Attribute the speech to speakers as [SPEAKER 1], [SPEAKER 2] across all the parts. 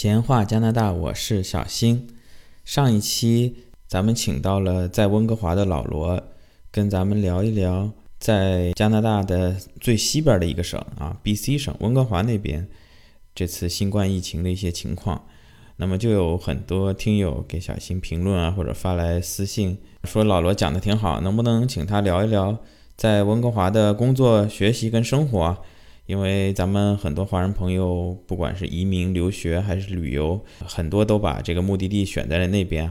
[SPEAKER 1] 闲话加拿大，我是小新。上一期咱们请到了在温哥华的老罗，跟咱们聊一聊在加拿大的最西边的一个省啊，BC 省温哥华那边这次新冠疫情的一些情况。那么就有很多听友给小新评论啊，或者发来私信说老罗讲的挺好，能不能请他聊一聊在温哥华的工作、学习跟生活？因为咱们很多华人朋友，不管是移民、留学还是旅游，很多都把这个目的地选在了那边。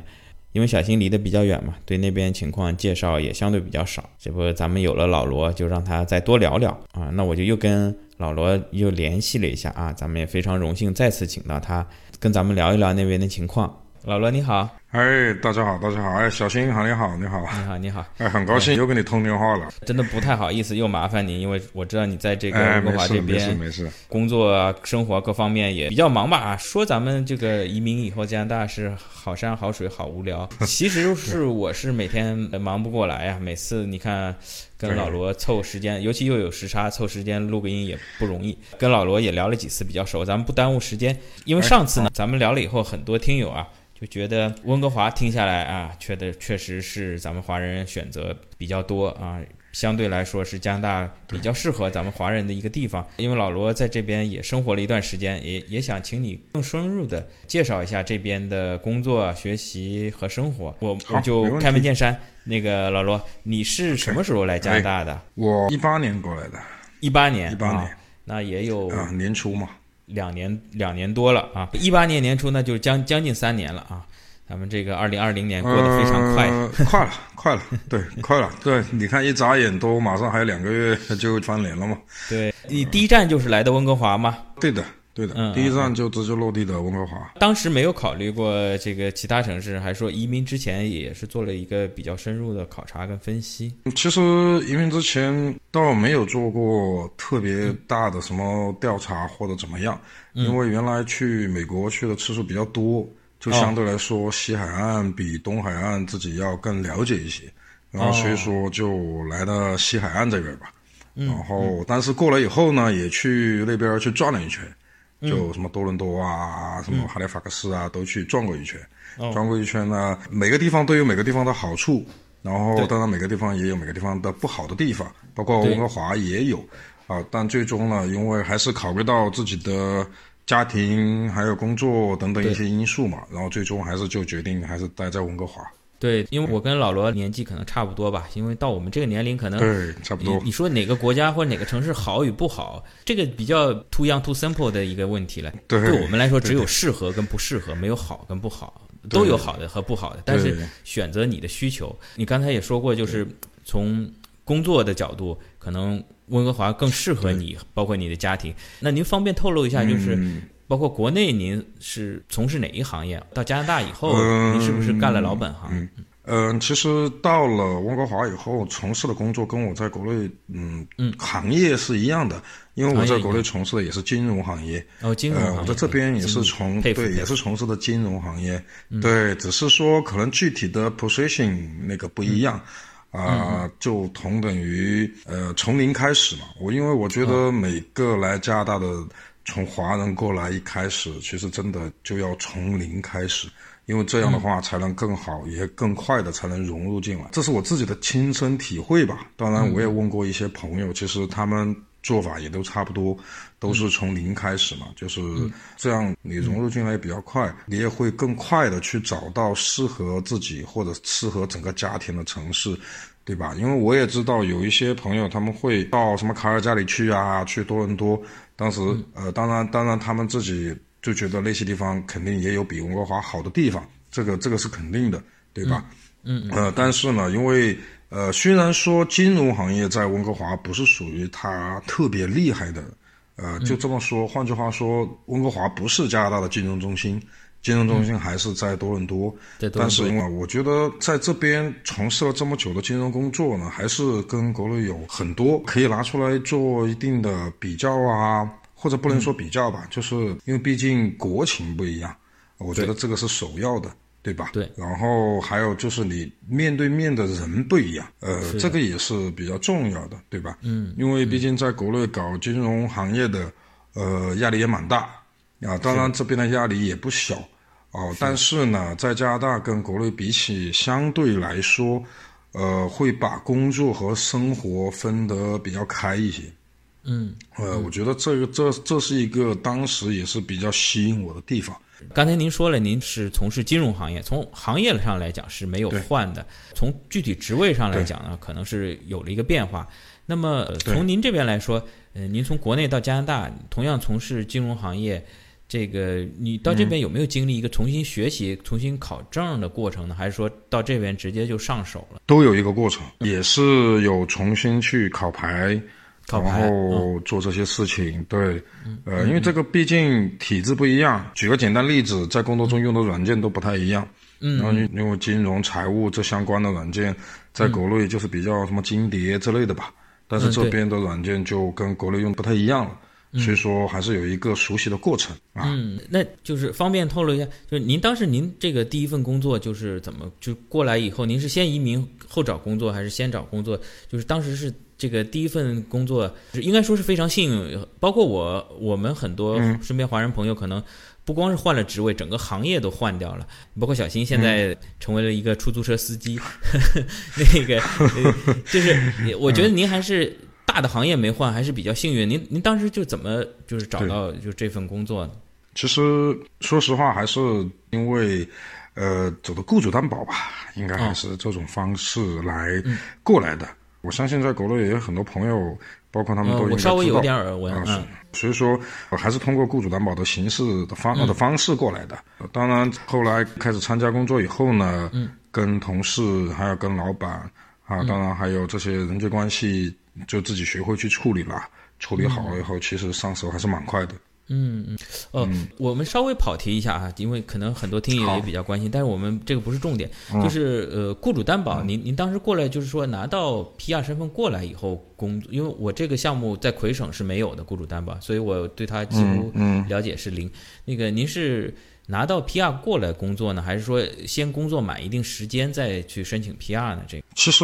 [SPEAKER 1] 因为小新离得比较远嘛，对那边情况介绍也相对比较少。这不，咱们有了老罗，就让他再多聊聊啊。那我就又跟老罗又联系了一下啊，咱们也非常荣幸再次请到他，跟咱们聊一聊那边的情况。老罗你好，
[SPEAKER 2] 哎，大家好，大家好，哎，小新好，你好，你好，
[SPEAKER 1] 你好，你好，
[SPEAKER 2] 哎，很高兴又跟你通电话了，
[SPEAKER 1] 真的不太好意思，又麻烦你，因为我知道你在这个温哥华这边，
[SPEAKER 2] 没事没事，
[SPEAKER 1] 工作啊、生活各方面也比较忙吧。说咱们这个移民以后加拿大是好山好水好无聊，其实是我是每天忙不过来呀。每次你看跟老罗凑时间，尤其又有时差，凑时间录个音也不容易。跟老罗也聊了几次，比较熟，咱们不耽误时间，因为上次呢，咱们聊了以后，很多听友啊。就觉得温哥华听下来啊，确的确实是咱们华人选择比较多啊，相对来说是加拿大比较适合咱们华人的一个地方。因为老罗在这边也生活了一段时间，也也想请你更深入的介绍一下这边的工作、学习和生活。我我就开门见山，那个老罗，你是什么时候来加拿大的？
[SPEAKER 2] 我一八年过来的，
[SPEAKER 1] 一八年，
[SPEAKER 2] 一八年，
[SPEAKER 1] 那也有
[SPEAKER 2] 啊年初嘛。
[SPEAKER 1] 两年两年多了啊，一八年年初那就将将近三年了啊。咱们这个二零二零年过得非常快，
[SPEAKER 2] 快了，快了，对，快了，对，你看一眨眼都马上还有两个月就翻脸了嘛。
[SPEAKER 1] 对你第一站就是来的温哥华吗？
[SPEAKER 2] 对的。对的，第一站就直接落地的温哥华。
[SPEAKER 1] 当时没有考虑过这个其他城市，还说移民之前也是做了一个比较深入的考察跟分析。
[SPEAKER 2] 其实移民之前倒没有做过特别大的什么调查或者怎么样，因为原来去美国去的次数比较多，就相对来说西海岸比东海岸自己要更了解一些，然后所以说就来到西海岸这边吧。然后但是过来以后呢，也去那边去转了一圈。就什么多伦多啊，什么哈利法克斯啊，都去转过一圈。转过一圈呢，每个地方都有每个地方的好处，然后当然每个地方也有每个地方的不好的地方，包括温哥华也有啊。但最终呢，因为还是考虑到自己的家庭还有工作等等一些因素嘛，然后最终还是就决定还是待在温哥华。
[SPEAKER 1] 对，因为我跟老罗年纪可能差不多吧，因为到我们这个年龄，可能
[SPEAKER 2] 对差不多。
[SPEAKER 1] 你说哪个国家或者哪个城市好与不好，这个比较 too young too simple 的一个问题了。
[SPEAKER 2] 对，
[SPEAKER 1] 对我们来说，只有适合跟不适合，没有好跟不好，都有好的和不好的。但是选择你的需求，你刚才也说过，就是从工作的角度，可能温哥华更适合你，包括你的家庭。那您方便透露一下，就是。包括国内，您是从事哪一行业？到加拿大以后，您是不是干了老本行？
[SPEAKER 2] 嗯，其实到了温哥华以后，从事的工作跟我在国内，嗯嗯，行业是一样的，因为我在国内从事的也是金融行业。
[SPEAKER 1] 哦，金融行业。
[SPEAKER 2] 我在这边也是从对，也是从事的金融行业。对，只是说可能具体的 position 那个不一样，啊，就同等于呃从零开始嘛。我因为我觉得每个来加拿大的。从华人过来一开始，其实真的就要从零开始，因为这样的话才能更好，也更快的才能融入进来。这是我自己的亲身体会吧。当然，我也问过一些朋友，其实他们做法也都差不多，都是从零开始嘛。就是这样，你融入进来也比较快，你也会更快的去找到适合自己或者适合整个家庭的城市，对吧？因为我也知道有一些朋友他们会到什么卡尔加里去啊，去多伦多。当时，呃，当然，当然，他们自己就觉得那些地方肯定也有比温哥华好的地方，这个，这个是肯定的，对吧？
[SPEAKER 1] 嗯，
[SPEAKER 2] 呃，但是呢，因为，呃，虽然说金融行业在温哥华不是属于它特别厉害的，呃，就这么说，换句话说，温哥华不是加拿大的金融中心。金融中心还是在多伦多，但是因为我觉得在这边从事了这么久的金融工作呢，还是跟国内有很多可以拿出来做一定的比较啊，或者不能说比较吧，就是因为毕竟国情不一样，我觉得这个是首要的，对吧？
[SPEAKER 1] 对。
[SPEAKER 2] 然后还有就是你面对面的人不一样，呃，这个也是比较重要的，对吧？
[SPEAKER 1] 嗯。
[SPEAKER 2] 因为毕竟在国内搞金融行业的，呃，压力也蛮大。啊，当然这边的压力也不小哦。但是呢，在加拿大跟国内比起，相对来说，呃，会把工作和生活分得比较开一些。
[SPEAKER 1] 嗯，
[SPEAKER 2] 呃，我觉得这个这这是一个当时也是比较吸引我的地方。
[SPEAKER 1] 刚才您说了，您是从事金融行业，从行业上来讲是没有换的，从具体职位上来讲呢，可能是有了一个变化。那么从您这边来说，呃，您从国内到加拿大，同样从事金融行业，这个你到这边有没有经历一个重新学习、重新考证的过程呢？还是说到这边直接就上手了？
[SPEAKER 2] 都有一个过程，也是有重新去考牌。然后做这些事情，对，呃，因为这个毕竟体制不一样。举个简单例子，在工作中用的软件都不太一样。
[SPEAKER 1] 嗯，
[SPEAKER 2] 然后因为金融、财务这相关的软件，在国内就是比较什么金蝶之类的吧。但是这边的软件就跟国内用不太一样了，所以说还是有一个熟悉的过程啊。
[SPEAKER 1] 嗯，那就是方便透露一下，就是您当时您这个第一份工作就是怎么就过来以后，您是先移民后找工作，还是先找工作？就是当时是。这个第一份工作应该说是非常幸运，包括我，我们很多身边华人朋友可能不光是换了职位，整个行业都换掉了。包括小新现在成为了一个出租车司机，那个 就是我觉得您还是大的行业没换，还是比较幸运。您您当时就怎么就是找到就这份工作呢？
[SPEAKER 2] 其实说实话，还是因为呃走的雇主担保吧，应该还是这种方式来过来的。我相信在国内也有很多朋友，包括他们都。
[SPEAKER 1] 稍微有点耳闻
[SPEAKER 2] 啊，所以说我还是通过雇主担保的形式的方的方式过来的。当然，后来开始参加工作以后呢，跟同事还有跟老板啊，当然还有这些人际关系，就自己学会去处理了。处理好了以后，其实上手还是蛮快的。
[SPEAKER 1] 嗯嗯，哦，我们稍微跑题一下啊，因为可能很多听友也比较关心，但是我们这个不是重点，就是呃，雇主担保，您您当时过来就是说拿到 PR 身份过来以后工作，因为我这个项目在魁省是没有的雇主担保，所以我对他几乎了解是零。那个您是拿到 PR 过来工作呢，还是说先工作满一定时间再去申请 PR 呢？这个
[SPEAKER 2] 其实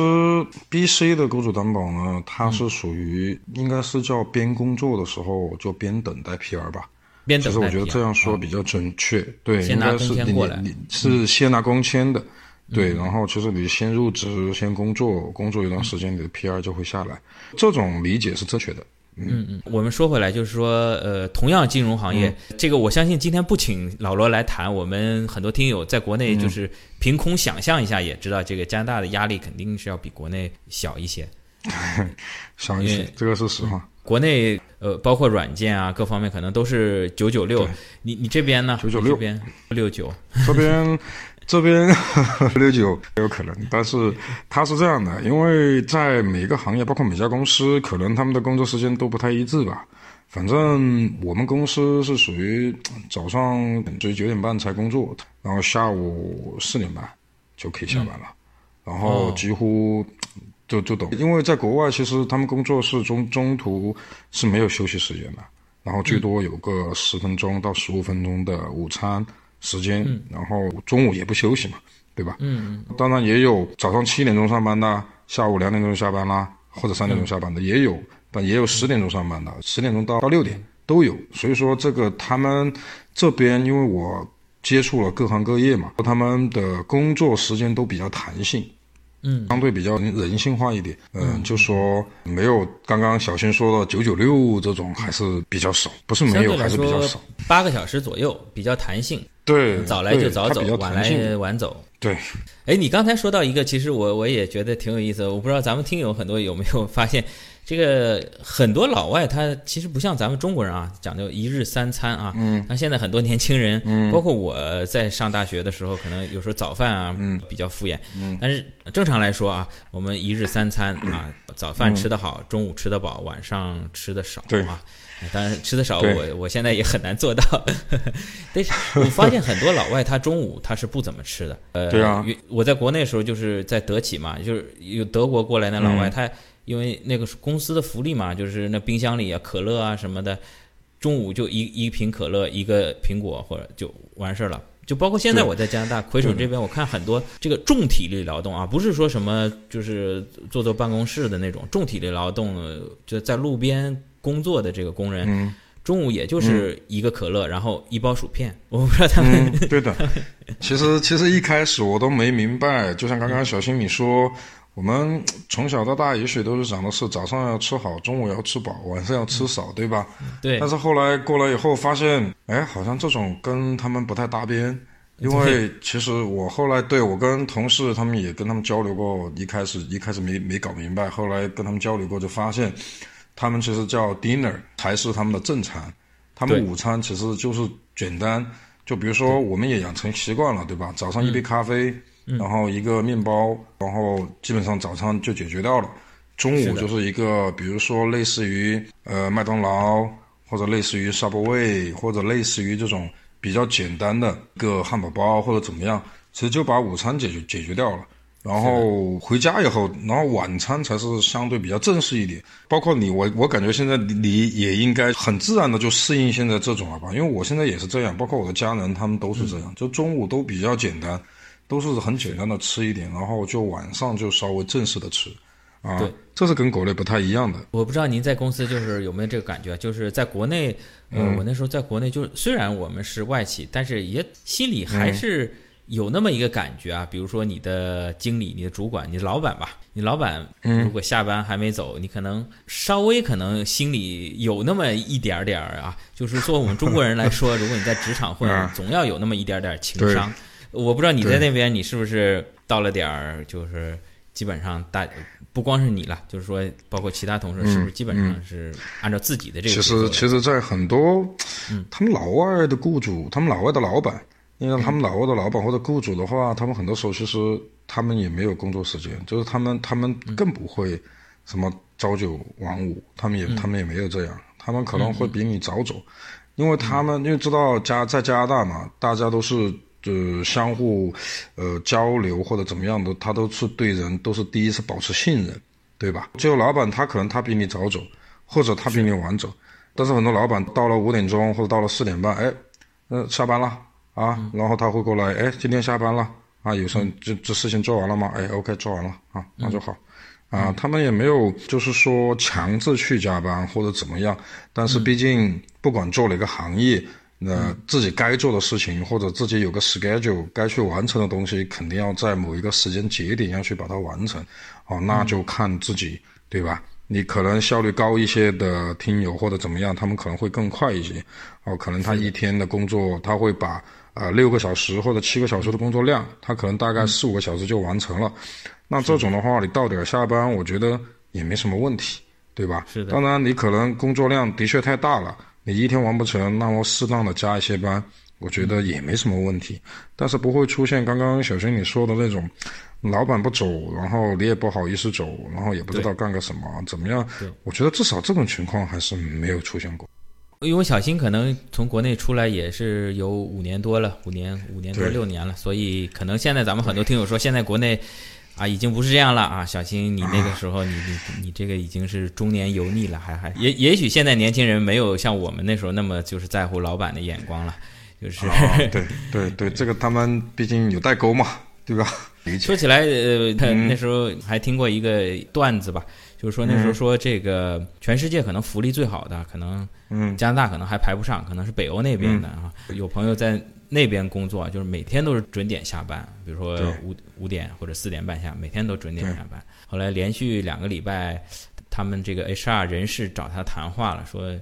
[SPEAKER 2] BC 的雇主担保呢，它是属于应该是叫边工作的时候就边等待 PR 吧。
[SPEAKER 1] 边等待 PR。
[SPEAKER 2] 其实我觉得这样说比较准确，对，
[SPEAKER 1] 应该是
[SPEAKER 2] 你你是先拿工签的，对，然后其实你先入职先工作，工作一段时间你的 PR 就会下来，这种理解是正确的。
[SPEAKER 1] 嗯。嗯，我们说回来，就是说，呃，同样金融行业，这个我相信今天不请老罗来谈，我们很多听友在国内就是凭空想象一下，也知道这个加拿大的压力肯定是要比国内小一些，
[SPEAKER 2] 小一些，这个是实话。
[SPEAKER 1] 国内呃，包括软件啊，各方面可能都是九九六，你你这边呢？
[SPEAKER 2] 九九六。
[SPEAKER 1] 边？六九，
[SPEAKER 2] 这边。这边 六九有可能，但是他是这样的，因为在每个行业，包括每家公司，可能他们的工作时间都不太一致吧。反正我们公司是属于早上属于九点半才工作，然后下午四点半就可以下班了，然后几乎就就懂。因为在国外，其实他们工作是中中途是没有休息时间的，然后最多有个十分钟到十五分钟的午餐。时间，然后中午也不休息嘛，对吧？
[SPEAKER 1] 嗯
[SPEAKER 2] 嗯。当然也有早上七点钟上班的，下午两点钟下班啦，或者三点钟下班的也有，但也有十点钟上班的，十点钟到到六点都有。所以说这个他们这边，因为我接触了各行各业嘛，他们的工作时间都比较弹性。
[SPEAKER 1] 嗯，
[SPEAKER 2] 相对比较人性化一点，嗯，就说没有刚刚小新说的九九六这种还是比较少，不是没有还是比较少，
[SPEAKER 1] 八个小时左右比较弹性，
[SPEAKER 2] 对，
[SPEAKER 1] 早来就早走，晚来晚走，
[SPEAKER 2] 对。
[SPEAKER 1] 哎，你刚才说到一个，其实我我也觉得挺有意思，我不知道咱们听友很多有没有发现。这个很多老外他其实不像咱们中国人啊，讲究一日三餐啊。
[SPEAKER 2] 嗯。
[SPEAKER 1] 那现在很多年轻人，嗯，包括我在上大学的时候，可能有时候早饭啊，嗯，比较敷衍。
[SPEAKER 2] 嗯。
[SPEAKER 1] 但是正常来说啊，我们一日三餐啊，早饭吃得好，中午吃得饱，晚上吃得少。
[SPEAKER 2] 对
[SPEAKER 1] 啊。当然吃的少，我我现在也很难做到。但是我发现很多老外他中午他是不怎么吃的。呃。
[SPEAKER 2] 对啊。
[SPEAKER 1] 我在国内的时候就是在德企嘛，就是有德国过来的老外他。因为那个是公司的福利嘛，就是那冰箱里啊，可乐啊什么的，中午就一一瓶可乐，一个苹果，或者就完事儿了。就包括现在我在加拿大魁省这边，我看很多这个重体力劳动啊，不是说什么就是坐坐办公室的那种重体力劳动，就在路边工作的这个工人，嗯中午也就是一个可乐，然后一包薯片。我不知道他们
[SPEAKER 2] 对的。其实其实一开始我都没明白，就像刚刚小新你说，我们从小到大也许都是讲的是早上要吃好，中午要吃饱，晚上要吃少，对吧？
[SPEAKER 1] 对。
[SPEAKER 2] 但是后来过来以后发现，哎，好像这种跟他们不太搭边。因为其实我后来对我跟同事他们也跟他们交流过，一开始一开始没没搞明白，后来跟他们交流过就发现。他们其实叫 dinner 才是他们的正餐，他们午餐其实就是简单，就比如说我们也养成习惯了，对吧？早上一杯咖啡，然后一个面包，然后基本上早餐就解决掉了。中午就是一个，比如说类似于呃麦当劳，或者类似于 Subway，或者类似于这种比较简单的一个汉堡包或者怎么样，其实就把午餐解决解决掉了。然后回家以后，然后晚餐才是相对比较正式一点。包括你，我我感觉现在你也应该很自然的就适应现在这种了吧？因为我现在也是这样，包括我的家人他们都是这样，就中午都比较简单，都是很简单的吃一点，然后就晚上就稍微正式的吃。啊，
[SPEAKER 1] 对，
[SPEAKER 2] 这是跟国内不太一样的。
[SPEAKER 1] 我不知道您在公司就是有没有这个感觉，就是在国内，呃，我那时候在国内就是虽然我们是外企，但是也心里还是。有那么一个感觉啊，比如说你的经理、你的主管、你的老板吧，你老板如果下班还没走，你可能稍微可能心里有那么一点点儿啊，就是说我们中国人来说，如果你在职场混，总要有那么一点点情商。我不知道你在那边，你是不是到了点儿，就是基本上大不光是你了，就是说包括其他同事，是不是基本上是按照自己的这个？
[SPEAKER 2] 其实，其实，在很多，他们老外的雇主，他们老外的老板。因为他们老挝的老板或者雇主的话，他们很多时候其实他们也没有工作时间，就是他们他们更不会什么朝九晚五，他们也他们也没有这样，他们可能会比你早走，因为他们因为知道加在加拿大嘛，大家都是呃相互呃交流或者怎么样的，他都是对人都是第一次保持信任，对吧？就老板他可能他比你早走，或者他比你晚走，但是很多老板到了五点钟或者到了四点半，哎，呃下班了。啊，然后他会过来，哎，今天下班了啊，有事这这事情做完了吗？哎，OK，做完了啊，那就好，啊，他们也没有就是说强制去加班或者怎么样，但是毕竟不管做哪个行业，那自己该做的事情或者自己有个 schedule 该去完成的东西，肯定要在某一个时间节点要去把它完成，哦，那就看自己，对吧？你可能效率高一些的听友或者怎么样，他们可能会更快一些，哦，可能他一天的工作他会把。啊，六个小时或者七个小时的工作量，他可能大概四五个小时就完成了。那这种的话，你到点下班，我觉得也没什么问题，对吧？
[SPEAKER 1] 是的。
[SPEAKER 2] 当然，你可能工作量的确太大了，你一天完不成，那么适当的加一些班，我觉得也没什么问题。但是不会出现刚刚小新你说的那种，老板不走，然后你也不好意思走，然后也不知道干个什么，怎么样？我觉得至少这种情况还是没有出现过。
[SPEAKER 1] 因为小新可能从国内出来也是有五年多了，五年五年多六年了，所以可能现在咱们很多听友说，现在国内啊已经不是这样了啊。小新，你那个时候，你你你这个已经是中年油腻了，还还也也许现在年轻人没有像我们那时候那么就是在乎老板的眼光了，就是
[SPEAKER 2] 对对对，这个他们毕竟有代沟嘛，对吧？
[SPEAKER 1] 说起来，呃，他那时候还听过一个段子吧。就是说那时候说这个全世界可能福利最好的可能，加拿大可能还排不上，可能是北欧那边的啊。有朋友在那边工作，就是每天都是准点下班，比如说五五点或者四点半下，每天都准点下班。后来连续两个礼拜，他们这个 HR 人事找他谈话了，说，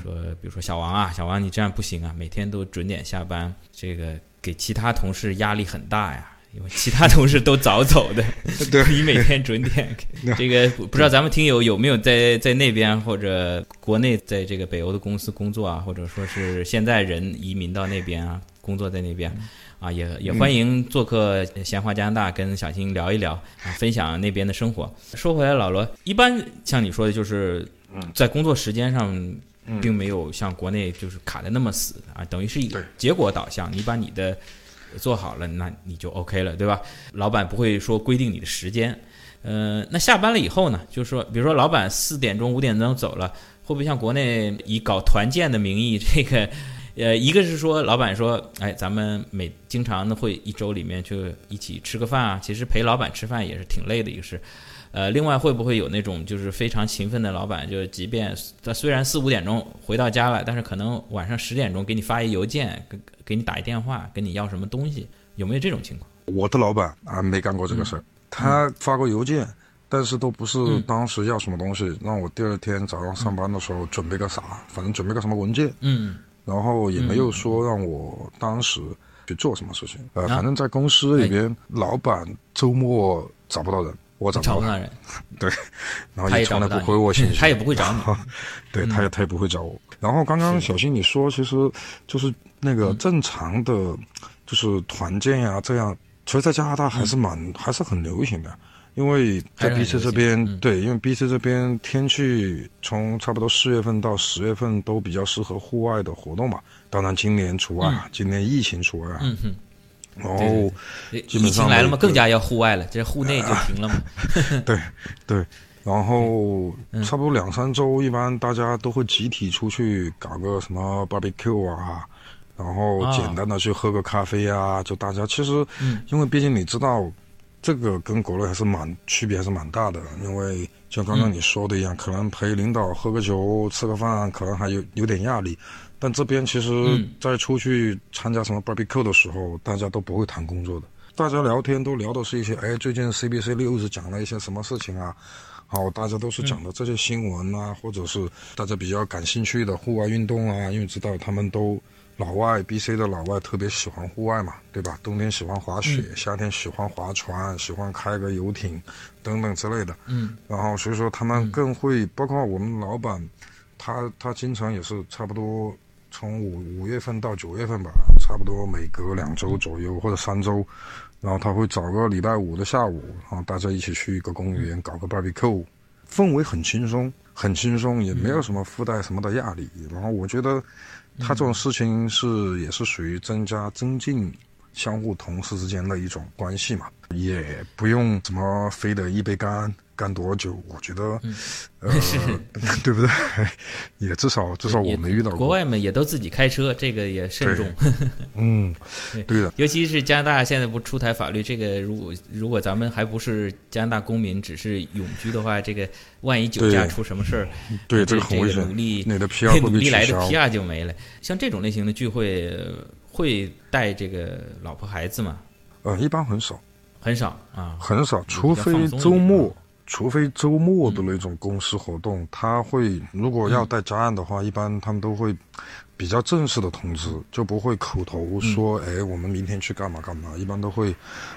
[SPEAKER 1] 说比如说小王啊，小王你这样不行啊，每天都准点下班，这个给其他同事压力很大呀。因为其他同事都早走的，你每天准点。这个不知道咱们听友有没有在在那边或者国内在这个北欧的公司工作啊，或者说是现在人移民到那边啊，工作在那边啊，也也欢迎做客闲话加拿大，跟小新聊一聊啊，分享那边的生活。说回来，老罗，一般像你说的，就是在工作时间上，并没有像国内就是卡的那么死啊，等于是以结果导向，你把你的。做好了，那你就 OK 了，对吧？老板不会说规定你的时间，呃，那下班了以后呢？就是说，比如说老板四点钟、五点钟走了，会不会像国内以搞团建的名义，这个，呃，一个是说老板说，哎，咱们每经常的会一周里面就一起吃个饭啊，其实陪老板吃饭也是挺累的一个事，呃，另外会不会有那种就是非常勤奋的老板，就是即便他虽然四五点钟回到家了，但是可能晚上十点钟给你发一邮件，给给你打一电话，跟你要什么东西，有没有这种情况？
[SPEAKER 2] 我的老板啊，没干过这个事儿，他发过邮件。但是都不是当时要什么东西，让我第二天早上上班的时候准备个啥，反正准备个什么文件，
[SPEAKER 1] 嗯，
[SPEAKER 2] 然后也没有说让我当时去做什么事情，呃，反正在公司里边，老板周末找不到人，我找
[SPEAKER 1] 不到人，
[SPEAKER 2] 对，然后也从来不回我 信息，
[SPEAKER 1] 他也不会找你，
[SPEAKER 2] 对，他也他也不会找我。然后刚刚小新你说，其实就是那个正常的，就是团建呀，这样，其实，在加拿大还是蛮还是很流行的。因为在 B C 这边，对，因为 B C 这边天气从差不多四月份到十月份都比较适合户外的活动嘛。当然今年除外啊，今年疫情除外啊。
[SPEAKER 1] 嗯哼。
[SPEAKER 2] 然后，
[SPEAKER 1] 疫情来了嘛，更加要户外了，这户内就停了嘛。
[SPEAKER 2] 对对，然后差不多两三周，一般大家都会集体出去搞个什么 barbecue 啊，然后简单的去喝个咖啡啊，就大家其实，因为毕竟你知道。这个跟国内还是蛮区别，还是蛮大的。因为像刚刚你说的一样，可能陪领导喝个酒、吃个饭，可能还有有点压力。但这边其实，在出去参加什么 barbecue 的时候，大家都不会谈工作的。大家聊天都聊的是一些，哎，最近 CBC 六是讲了一些什么事情啊？好，大家都是讲的这些新闻啊，或者是大家比较感兴趣的户外运动啊，因为知道他们都。老外 B C 的老外特别喜欢户外嘛，对吧？冬天喜欢滑雪，夏天喜欢划船，喜欢开个游艇，等等之类的。
[SPEAKER 1] 嗯。
[SPEAKER 2] 然后所以说他们更会，包括我们老板，他他经常也是差不多从五五月份到九月份吧，差不多每隔两周左右或者三周，然后他会找个礼拜五的下午，然后大家一起去一个公园搞个 barbecue，氛围很轻松，很轻松，也没有什么附带什么的压力。然后我觉得。他这种事情是也是属于增加增进相互同事之间的一种关系嘛，也不用什么非得一杯干。干多久？我觉得，呃，对不对？也至少至少我没遇到过。
[SPEAKER 1] 国外嘛，也都自己开车，这个也慎重。
[SPEAKER 2] 嗯，对的。
[SPEAKER 1] 尤其是加拿大现在不出台法律，这个如果如果咱们还不是加拿大公民，只是永居的话，这个万一酒驾出什么事儿，
[SPEAKER 2] 对
[SPEAKER 1] 这
[SPEAKER 2] 个很危险。
[SPEAKER 1] 努力
[SPEAKER 2] 你的 PR
[SPEAKER 1] 努力来的 PR 就没了。像这种类型的聚会，会带这个老婆孩子吗？
[SPEAKER 2] 呃，一般很少，
[SPEAKER 1] 很少啊，
[SPEAKER 2] 很少，除非周末。除非周末的那种公司活动，他会如果要带家案的话，一般他们都会比较正式的通知，就不会口头说，哎，我们明天去干嘛干嘛。一般都会，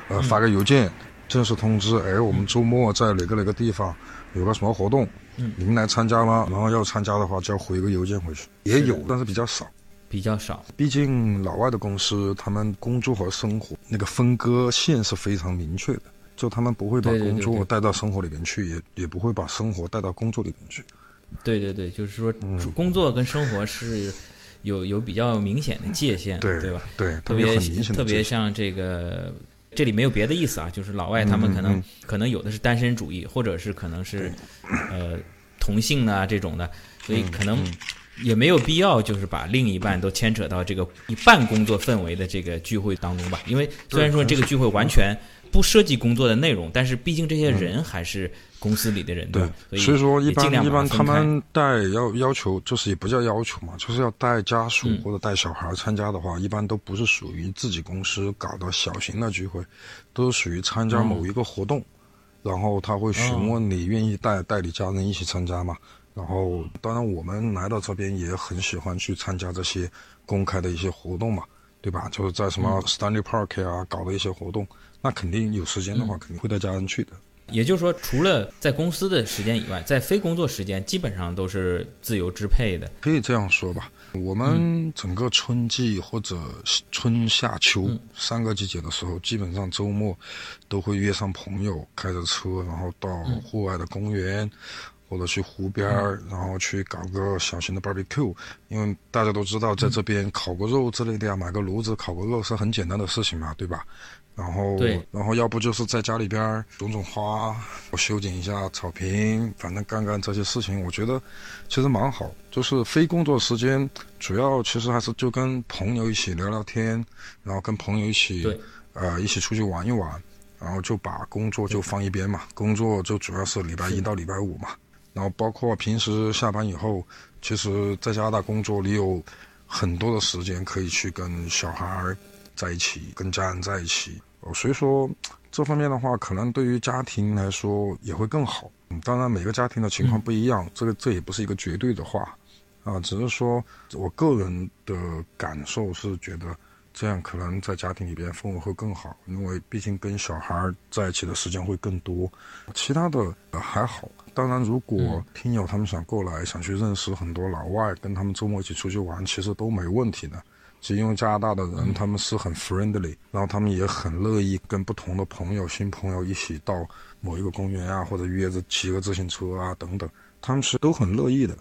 [SPEAKER 2] 呃，发个邮件正式通知，哎，我们周末在哪个哪个地方有个什么活动，你们来参加吗？然后要参加的话，就要回个邮件回去。也有，但是比较少，
[SPEAKER 1] 比较少。
[SPEAKER 2] 毕竟老外的公司，他们工作和生活那个分割线是非常明确的。就他们不会把工作带到生活里边去，也也不会把生活带到工作里边去。
[SPEAKER 1] 对对对，就是说，工作跟生活是有有比较明显的界限，
[SPEAKER 2] 对
[SPEAKER 1] 对吧？
[SPEAKER 2] 对，
[SPEAKER 1] 特别特别像这个，这里没有别的意思啊，就是老外他们可能可能有的是单身主义，或者是可能是呃同性啊这种的，所以可能也没有必要就是把另一半都牵扯到这个一半工作氛围的这个聚会当中吧。因为虽然说这个聚会完全。不涉及工作的内容，但是毕竟这些人还是公司里的人，
[SPEAKER 2] 对，
[SPEAKER 1] 所
[SPEAKER 2] 以说一般一般他们带要要求，就是也不叫要求嘛，就是要带家属或者带小孩参加的话，一般都不是属于自己公司搞的小型的聚会，都是属于参加某一个活动，然后他会询问你愿意带带你家人一起参加嘛，然后当然我们来到这边也很喜欢去参加这些公开的一些活动嘛，对吧？就是在什么 Stanley Park 啊搞的一些活动。那肯定有时间的话，肯定会带家人去的。
[SPEAKER 1] 也就是说，除了在公司的时间以外，在非工作时间基本上都是自由支配的。
[SPEAKER 2] 可以这样说吧，我们整个春季或者春夏秋三个季节的时候，基本上周末都会约上朋友，开着车，然后到户外的公园或者去湖边儿，然后去搞个小型的 barbecue。因为大家都知道，在这边烤个肉之类的呀，买个炉子烤个肉是很简单的事情嘛，对吧？然后，然后要不就是在家里边种种花，修剪一下草坪，反正干干这些事情，我觉得其实蛮好。就是非工作时间，主要其实还是就跟朋友一起聊聊天，然后跟朋友一起，呃，一起出去玩一玩。然后就把工作就放一边嘛，工作就主要是礼拜一到礼拜五嘛，然后包括平时下班以后，其实在加拿大工作，你有很多的时间可以去跟小孩在一起，跟家人在一起。所以说这方面的话，可能对于家庭来说也会更好。当然每个家庭的情况不一样，这个这也不是一个绝对的话，啊，只是说我个人的感受是觉得这样可能在家庭里边氛围会更好，因为毕竟跟小孩在一起的时间会更多。其他的还好。当然，如果听友他们想过来，想去认识很多老外，跟他们周末一起出去玩，其实都没问题的。是因为加拿大的人他们是很 friendly，然后他们也很乐意跟不同的朋友、新朋友一起到某一个公园啊，或者约着骑个自行车啊等等，他们是都很乐意的，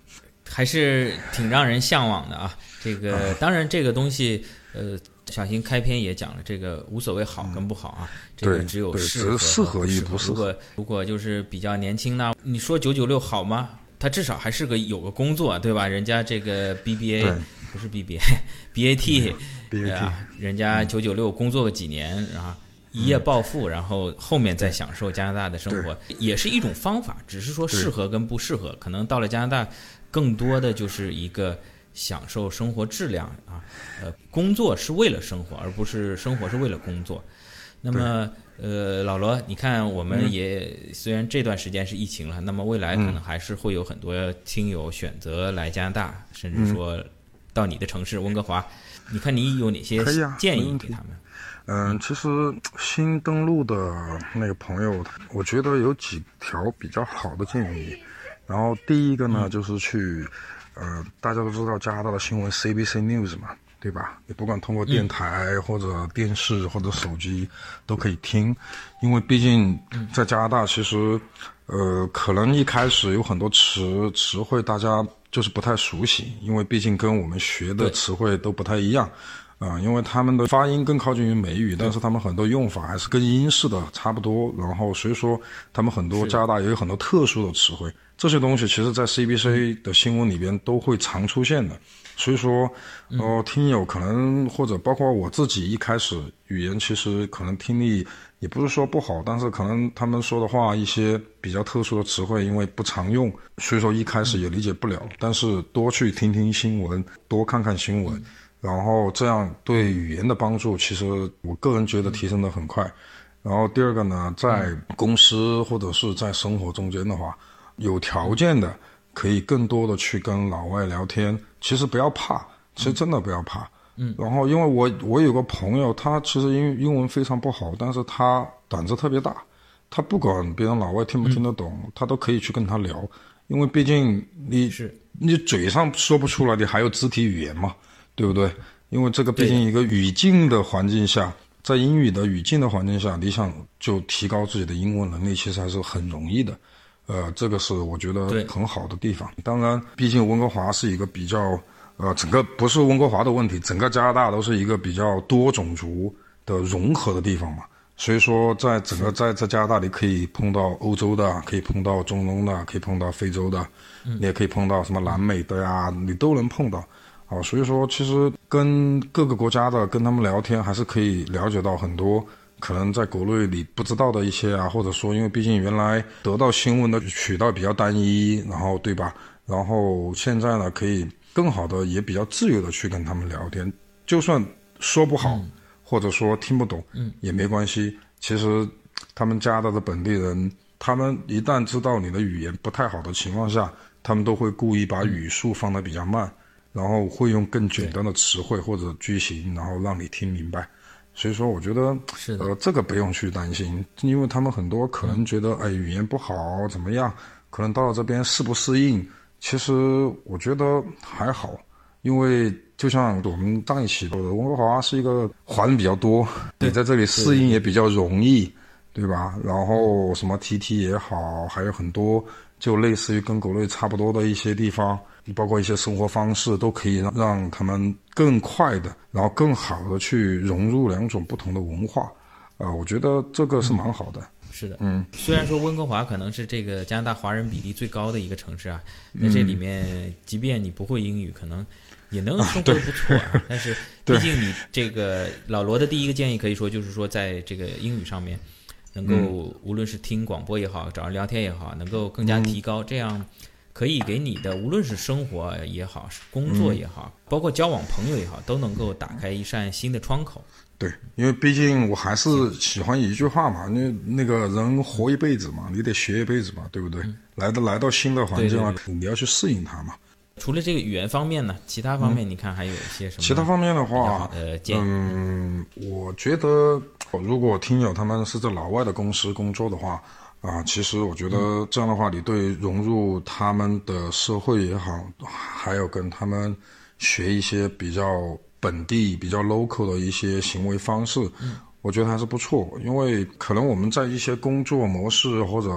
[SPEAKER 1] 还是挺让人向往的啊。这个 当然，这个东西，呃，小新开篇也讲了，这个无所谓好跟不好啊，这个只有适合
[SPEAKER 2] 适合与
[SPEAKER 1] 不
[SPEAKER 2] 适合。
[SPEAKER 1] 如果如果就是比较年轻呢，你说九九六好吗？他至少还是个有个工作，对吧？人家这个 BBA。不是 BBA，BAT，
[SPEAKER 2] 对
[SPEAKER 1] 啊，人家九九六工作个几年，然后一夜暴富，然后后面再享受加拿大的生活，也是一种方法。只是说适合跟不适合，可能到了加拿大，更多的就是一个享受生活质量啊。呃，工作是为了生活，而不是生活是为了工作。那么，呃，老罗，你看，我们也虽然这段时间是疫情了，那么未来可能还是会有很多听友选择来加拿大，甚至说。到你的城市温哥华，你看你有哪些建议给他们？
[SPEAKER 2] 嗯，其实新登录的那个朋友，我觉得有几条比较好的建议。然后第一个呢，就是去，呃，大家都知道加拿大的新闻 CBC News 嘛，对吧？你不管通过电台或者电视或者手机都可以听，因为毕竟在加拿大，其实，呃，可能一开始有很多词词汇大家。就是不太熟悉，因为毕竟跟我们学的词汇都不太一样，啊，因为他们的发音更靠近于美语，但是他们很多用法还是跟英式的差不多。然后所以说，他们很多加拿大也有很多特殊的词汇，这些东西其实在 CBC 的新闻里边都会常出现的。所以说，呃，听友可能或者包括我自己一开始语言其实可能听力。也不是说不好，但是可能他们说的话一些比较特殊的词汇，因为不常用，所以说一开始也理解不了。但是多去听听新闻，多看看新闻，然后这样对语言的帮助，其实我个人觉得提升的很快。然后第二个呢，在公司或者是在生活中间的话，有条件的可以更多的去跟老外聊天。其实不要怕，其实真的不要怕。
[SPEAKER 1] 嗯，
[SPEAKER 2] 然后因为我我有个朋友，他其实英英文非常不好，但是他胆子特别大，他不管别人老外听不听得懂，他都可以去跟他聊，因为毕竟你
[SPEAKER 1] 是。
[SPEAKER 2] 你嘴上说不出来，你还有肢体语言嘛，对不对？因为这个毕竟一个语境的环境下，在英语的语境的环境下，你想就提高自己的英文能力，其实还是很容易的，呃，这个是我觉得很好的地方。当然，毕竟温哥华是一个比较。呃，整个不是温哥华的问题，整个加拿大都是一个比较多种族的融合的地方嘛。所以说，在整个在在加拿大，你可以碰到欧洲的，可以碰到中东的，可以碰到非洲的，你也可以碰到什么南美的呀，你都能碰到。啊，所以说，其实跟各个国家的跟他们聊天，还是可以了解到很多可能在国内你不知道的一些啊，或者说，因为毕竟原来得到新闻的渠道比较单一，然后对吧？然后现在呢，可以。更好的也比较自由的去跟他们聊天，就算说不好，或者说听不懂，嗯，也没关系。其实他们加拿大的本地人，他们一旦知道你的语言不太好的情况下，他们都会故意把语速放得比较慢，然后会用更简单的词汇或者句型，然后让你听明白。所以说，我觉得
[SPEAKER 1] 是
[SPEAKER 2] 呃，这个不用去担心，因为他们很多可能觉得哎语言不好怎么样，可能到了这边适不适应。其实我觉得还好，因为就像我们上一期说的，温哥华是一个华人比较多，你在这里适应也比较容易，对吧？然后什么 TT 也好，还有很多就类似于跟国内差不多的一些地方，包括一些生活方式，都可以让让他们更快的，然后更好的去融入两种不同的文化，啊，我觉得这个是蛮好的。
[SPEAKER 1] 是的，
[SPEAKER 2] 嗯，
[SPEAKER 1] 虽然说温哥华可能是这个加拿大华人比例最高的一个城市啊，在这里面，即便你不会英语，可能也能生活的不错啊。但是，毕竟你这个老罗的第一个建议可以说就是说，在这个英语上面，能够无论是听广播也好，找人聊天也好，能够更加提高，这样可以给你的无论是生活也好，工作也好，包括交往朋友也好，都能够打开一扇新的窗口。
[SPEAKER 2] 对，因为毕竟我还是喜欢一句话嘛，那那个人活一辈子嘛，你得学一辈子嘛，对不对？来到来到新的环境
[SPEAKER 1] 了，
[SPEAKER 2] 你要去适应它嘛。
[SPEAKER 1] 除了这个语言方面呢，其他方面你看还有一些什么？
[SPEAKER 2] 其他方面的话，
[SPEAKER 1] 呃，
[SPEAKER 2] 嗯，我觉得如果听友他们是在老外的公司工作的话，啊，其实我觉得这样的话，你对融入他们的社会也好，还有跟他们学一些比较本地、比较 local 的一些行为方式。我觉得还是不错，因为可能我们在一些工作模式或者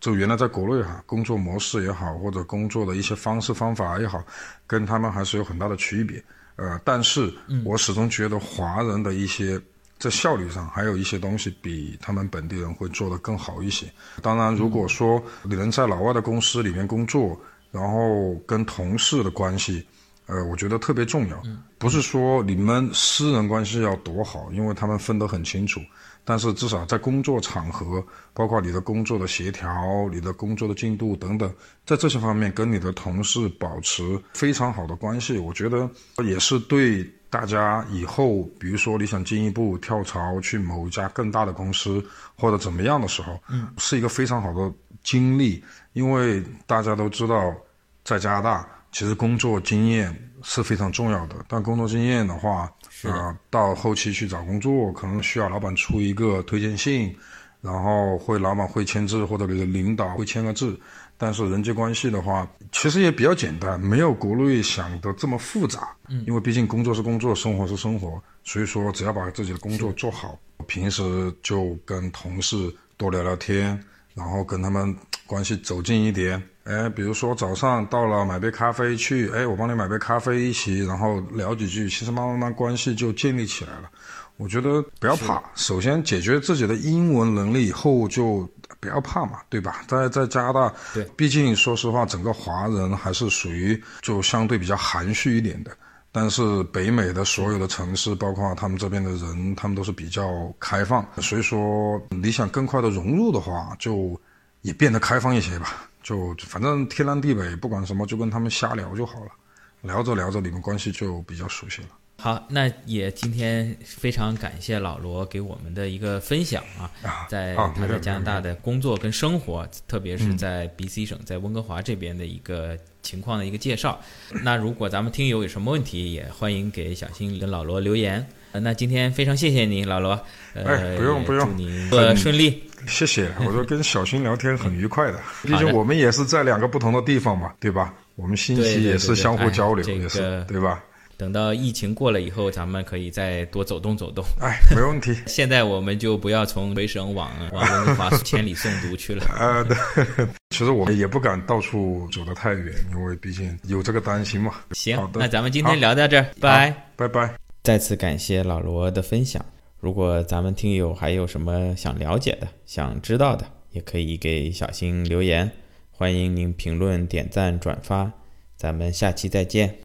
[SPEAKER 2] 就原来在国内哈，工作模式也好，或者工作的一些方式方法也好，跟他们还是有很大的区别。呃，但是我始终觉得华人的一些在效率上还有一些东西比他们本地人会做得更好一些。当然，如果说你能在老外的公司里面工作，然后跟同事的关系。呃，我觉得特别重要，不是说你们私人关系要多好，因为他们分得很清楚。但是至少在工作场合，包括你的工作的协调、你的工作的进度等等，在这些方面跟你的同事保持非常好的关系，我觉得也是对大家以后，比如说你想进一步跳槽去某一家更大的公司或者怎么样的时候，嗯，是一个非常好的经历。因为大家都知道，在加拿大。其实工作经验是非常重要的，但工作经验的话，
[SPEAKER 1] 呃，
[SPEAKER 2] 到后期去找工作，可能需要老板出一个推荐信，然后会老板会签字，或者你的领导会签个字。但是人际关系的话，其实也比较简单，没有国内想的这么复杂。嗯，因为毕竟工作是工作，生活是生活，所以说只要把自己的工作做好，平时就跟同事多聊聊天，然后跟他们关系走近一点。哎，比如说早上到了买杯咖啡去，哎，我帮你买杯咖啡一起，然后聊几句，其实慢慢慢关系就建立起来了。我觉得不要怕，首先解决自己的英文能力以后就不要怕嘛，对吧？在在加拿大，
[SPEAKER 1] 对，
[SPEAKER 2] 毕竟说实话，整个华人还是属于就相对比较含蓄一点的。但是北美的所有的城市，包括他们这边的人，他们都是比较开放，所以说你想更快的融入的话，就也变得开放一些吧。就反正天南地北，不管什么，就跟他们瞎聊就好了。聊着聊着，你们关系就比较熟悉了。
[SPEAKER 1] 好，那也今天非常感谢老罗给我们的一个分享啊，在他在加拿大的工作跟生活，特别是在 BC 省，在温哥华这边的一个情况的一个介绍。那如果咱们听友有什么问题，也欢迎给小新跟老罗留言。那今天非常谢谢你，老罗。
[SPEAKER 2] 哎，不用不用，
[SPEAKER 1] 祝你呃顺利。
[SPEAKER 2] 谢谢，我说跟小新聊天很愉快的，毕竟我们也是在两个不同的地方嘛，对吧？我们信息也是相互交流，也是对吧？
[SPEAKER 1] 等到疫情过了以后，咱们可以再多走动走动。
[SPEAKER 2] 哎，没问题。
[SPEAKER 1] 现在我们就不要从回省往往温哥华千里送毒去了。
[SPEAKER 2] 啊，对。其实我们也不敢到处走得太远，因为毕竟有这个担心嘛。
[SPEAKER 1] 行，
[SPEAKER 2] 好的，
[SPEAKER 1] 那咱们今天聊到这儿，拜
[SPEAKER 2] 拜拜。
[SPEAKER 1] 再次感谢老罗的分享。如果咱们听友还有什么想了解的、想知道的，也可以给小新留言，欢迎您评论、点赞、转发，咱们下期再见。